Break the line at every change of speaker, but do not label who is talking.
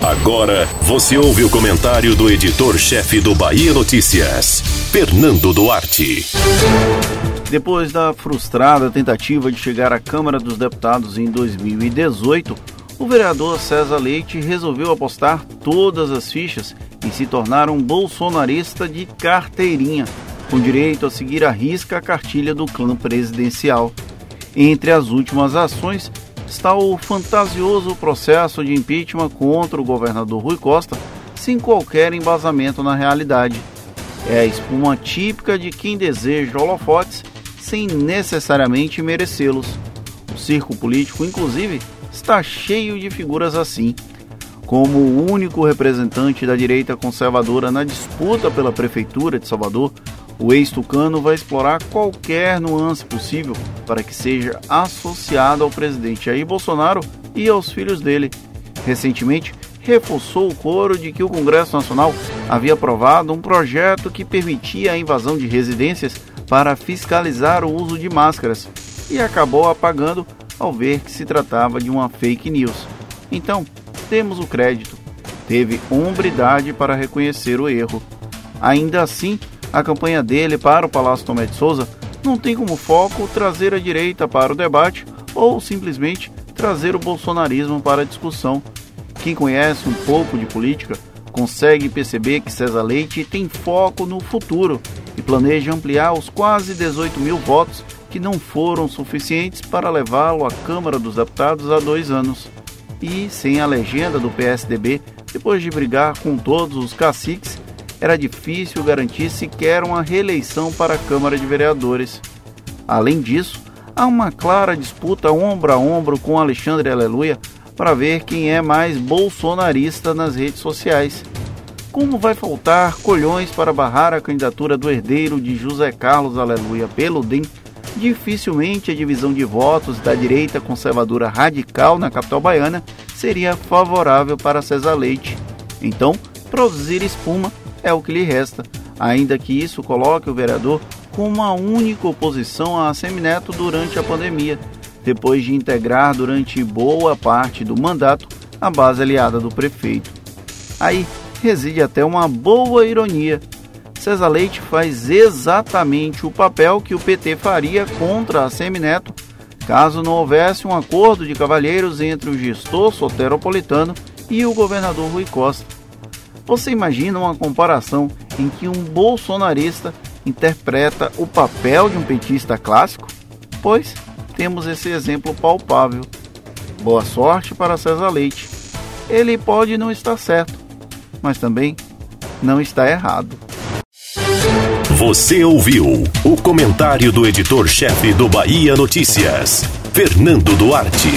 Agora você ouve o comentário do editor-chefe do Bahia Notícias, Fernando Duarte.
Depois da frustrada tentativa de chegar à Câmara dos Deputados em 2018, o vereador César Leite resolveu apostar todas as fichas e se tornar um bolsonarista de carteirinha, com direito a seguir à risca a cartilha do clã presidencial. Entre as últimas ações está o fantasioso processo de impeachment contra o governador Rui Costa, sem qualquer embasamento na realidade. É a espuma típica de quem deseja holofotes sem necessariamente merecê-los. O circo político, inclusive, está cheio de figuras assim. Como o único representante da direita conservadora na disputa pela prefeitura de Salvador, o ex-tucano vai explorar qualquer nuance possível para que seja associado ao presidente Jair Bolsonaro e aos filhos dele. Recentemente, reforçou o coro de que o Congresso Nacional havia aprovado um projeto que permitia a invasão de residências para fiscalizar o uso de máscaras e acabou apagando ao ver que se tratava de uma fake news. Então, temos o crédito. Teve hombridade para reconhecer o erro. Ainda assim, a campanha dele para o Palácio Tomé de Souza não tem como foco trazer a direita para o debate ou simplesmente trazer o bolsonarismo para a discussão. Quem conhece um pouco de política consegue perceber que César Leite tem foco no futuro e planeja ampliar os quase 18 mil votos que não foram suficientes para levá-lo à Câmara dos Deputados há dois anos. E, sem a legenda do PSDB, depois de brigar com todos os caciques, era difícil garantir sequer uma reeleição para a Câmara de Vereadores. Além disso, há uma clara disputa ombro a ombro com Alexandre Aleluia para ver quem é mais bolsonarista nas redes sociais. Como vai faltar colhões para barrar a candidatura do herdeiro de José Carlos Aleluia pelo DEM, dificilmente a divisão de votos da direita conservadora radical na capital baiana seria favorável para César Leite. Então, produzir espuma é o que lhe resta, ainda que isso coloque o vereador com uma única oposição a Semineto durante a pandemia, depois de integrar durante boa parte do mandato a base aliada do prefeito. Aí reside até uma boa ironia. César Leite faz exatamente o papel que o PT faria contra a Semineto caso não houvesse um acordo de cavalheiros entre o gestor soteropolitano e o governador Rui Costa. Você imagina uma comparação em que um bolsonarista interpreta o papel de um petista clássico? Pois temos esse exemplo palpável. Boa sorte para César Leite. Ele pode não estar certo, mas também não está errado.
Você ouviu o comentário do editor-chefe do Bahia Notícias, Fernando Duarte.